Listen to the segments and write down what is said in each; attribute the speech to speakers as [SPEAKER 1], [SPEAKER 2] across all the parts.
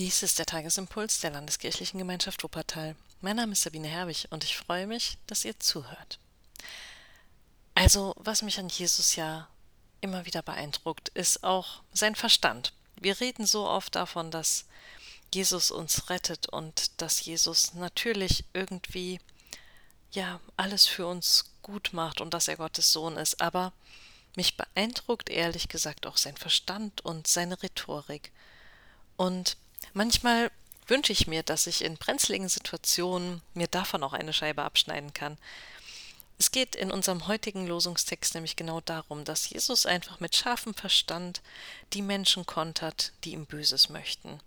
[SPEAKER 1] Dies ist der Tagesimpuls der Landeskirchlichen Gemeinschaft Wuppertal. Mein Name ist Sabine Herwig und ich freue mich, dass ihr zuhört. Also, was mich an Jesus ja immer wieder beeindruckt, ist auch sein Verstand. Wir reden so oft davon, dass Jesus uns rettet und dass Jesus natürlich irgendwie ja alles für uns gut macht und dass er Gottes Sohn ist, aber mich beeindruckt ehrlich gesagt auch sein Verstand und seine Rhetorik. Und manchmal wünsche ich mir, dass ich in brenzligen Situationen mir davon auch eine Scheibe abschneiden kann. Es geht in unserem heutigen Losungstext nämlich genau darum, dass Jesus einfach mit scharfem Verstand die Menschen kontert, die ihm Böses möchten.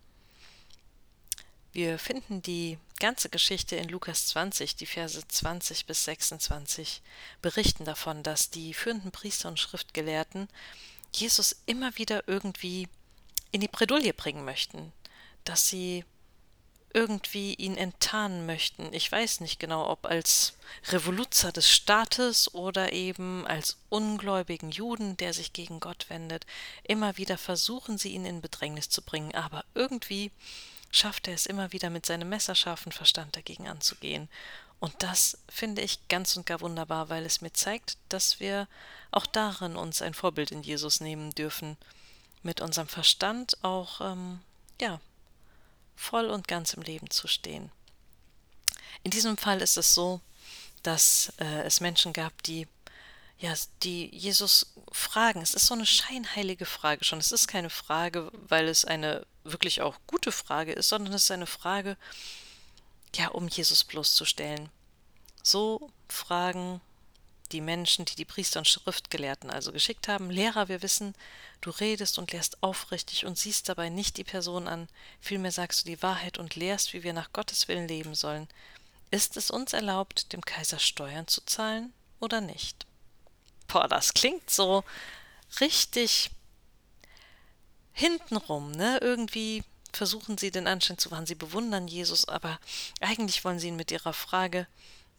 [SPEAKER 1] Wir finden die ganze Geschichte in Lukas 20, die Verse 20 bis 26, berichten davon, dass die führenden Priester und Schriftgelehrten Jesus immer wieder irgendwie in die Bredouille bringen möchten, dass sie irgendwie ihn enttarnen möchten. Ich weiß nicht genau, ob als Revoluzer des Staates oder eben als ungläubigen Juden, der sich gegen Gott wendet. Immer wieder versuchen sie ihn in Bedrängnis zu bringen, aber irgendwie schafft er es immer wieder mit seinem messerscharfen Verstand dagegen anzugehen. Und das finde ich ganz und gar wunderbar, weil es mir zeigt, dass wir auch darin uns ein Vorbild in Jesus nehmen dürfen, mit unserem Verstand auch ähm, ja voll und ganz im Leben zu stehen. In diesem Fall ist es so, dass äh, es Menschen gab, die ja, die Jesus fragen. Es ist so eine scheinheilige Frage schon. Es ist keine Frage, weil es eine wirklich auch gute Frage ist, sondern es ist eine Frage, ja, um Jesus bloßzustellen. So fragen die Menschen, die die Priester und Schriftgelehrten also geschickt haben, Lehrer, wir wissen, du redest und lehrst aufrichtig und siehst dabei nicht die Person an, vielmehr sagst du die Wahrheit und lehrst, wie wir nach Gottes Willen leben sollen. Ist es uns erlaubt, dem Kaiser Steuern zu zahlen oder nicht? Boah, das klingt so richtig hintenrum, ne? Irgendwie versuchen sie den Anschein zu wahren, sie bewundern Jesus, aber eigentlich wollen sie ihn mit ihrer Frage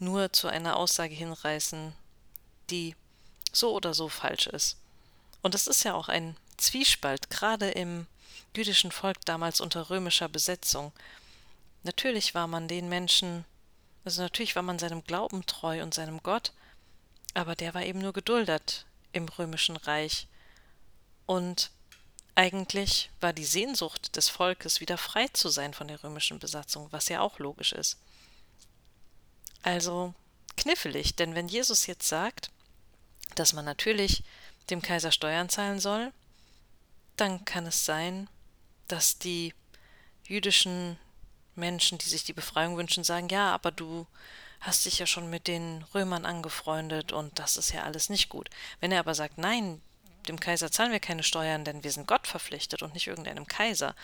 [SPEAKER 1] nur zu einer Aussage hinreißen, die so oder so falsch ist. Und es ist ja auch ein Zwiespalt, gerade im jüdischen Volk damals unter römischer Besetzung. Natürlich war man den Menschen, also natürlich war man seinem Glauben treu und seinem Gott, aber der war eben nur geduldet im römischen Reich. Und eigentlich war die Sehnsucht des Volkes, wieder frei zu sein von der römischen Besatzung, was ja auch logisch ist. Also knifflig, denn wenn Jesus jetzt sagt, dass man natürlich dem Kaiser Steuern zahlen soll, dann kann es sein, dass die jüdischen Menschen, die sich die Befreiung wünschen, sagen, ja, aber du hast dich ja schon mit den Römern angefreundet und das ist ja alles nicht gut. Wenn er aber sagt, nein, dem Kaiser zahlen wir keine Steuern, denn wir sind Gott verpflichtet und nicht irgendeinem Kaiser,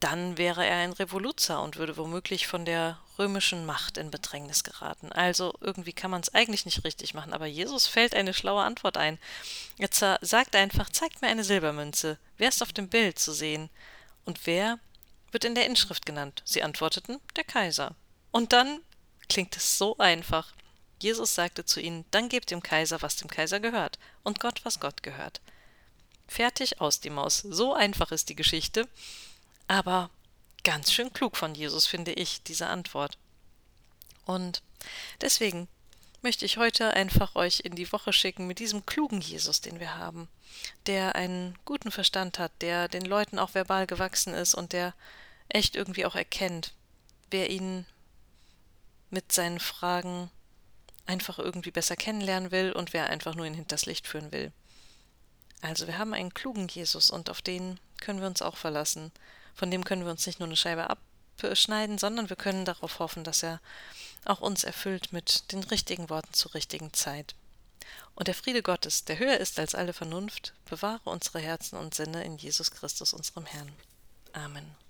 [SPEAKER 1] dann wäre er ein Revoluzer und würde womöglich von der römischen Macht in Bedrängnis geraten. Also irgendwie kann man es eigentlich nicht richtig machen, aber Jesus fällt eine schlaue Antwort ein. Er sagt einfach, zeigt mir eine Silbermünze. Wer ist auf dem Bild zu sehen? Und wer wird in der Inschrift genannt? Sie antworteten, der Kaiser. Und dann klingt es so einfach. Jesus sagte zu ihnen, dann gebt dem Kaiser, was dem Kaiser gehört, und Gott, was Gott gehört. Fertig aus die Maus. So einfach ist die Geschichte. Aber ganz schön klug von Jesus, finde ich, diese Antwort. Und deswegen möchte ich heute einfach euch in die Woche schicken mit diesem klugen Jesus, den wir haben, der einen guten Verstand hat, der den Leuten auch verbal gewachsen ist und der echt irgendwie auch erkennt, wer ihn mit seinen Fragen einfach irgendwie besser kennenlernen will und wer einfach nur ihn hinters Licht führen will. Also wir haben einen klugen Jesus und auf den können wir uns auch verlassen. Von dem können wir uns nicht nur eine Scheibe abschneiden, sondern wir können darauf hoffen, dass er auch uns erfüllt mit den richtigen Worten zur richtigen Zeit. Und der Friede Gottes, der höher ist als alle Vernunft, bewahre unsere Herzen und Sinne in Jesus Christus, unserem Herrn. Amen.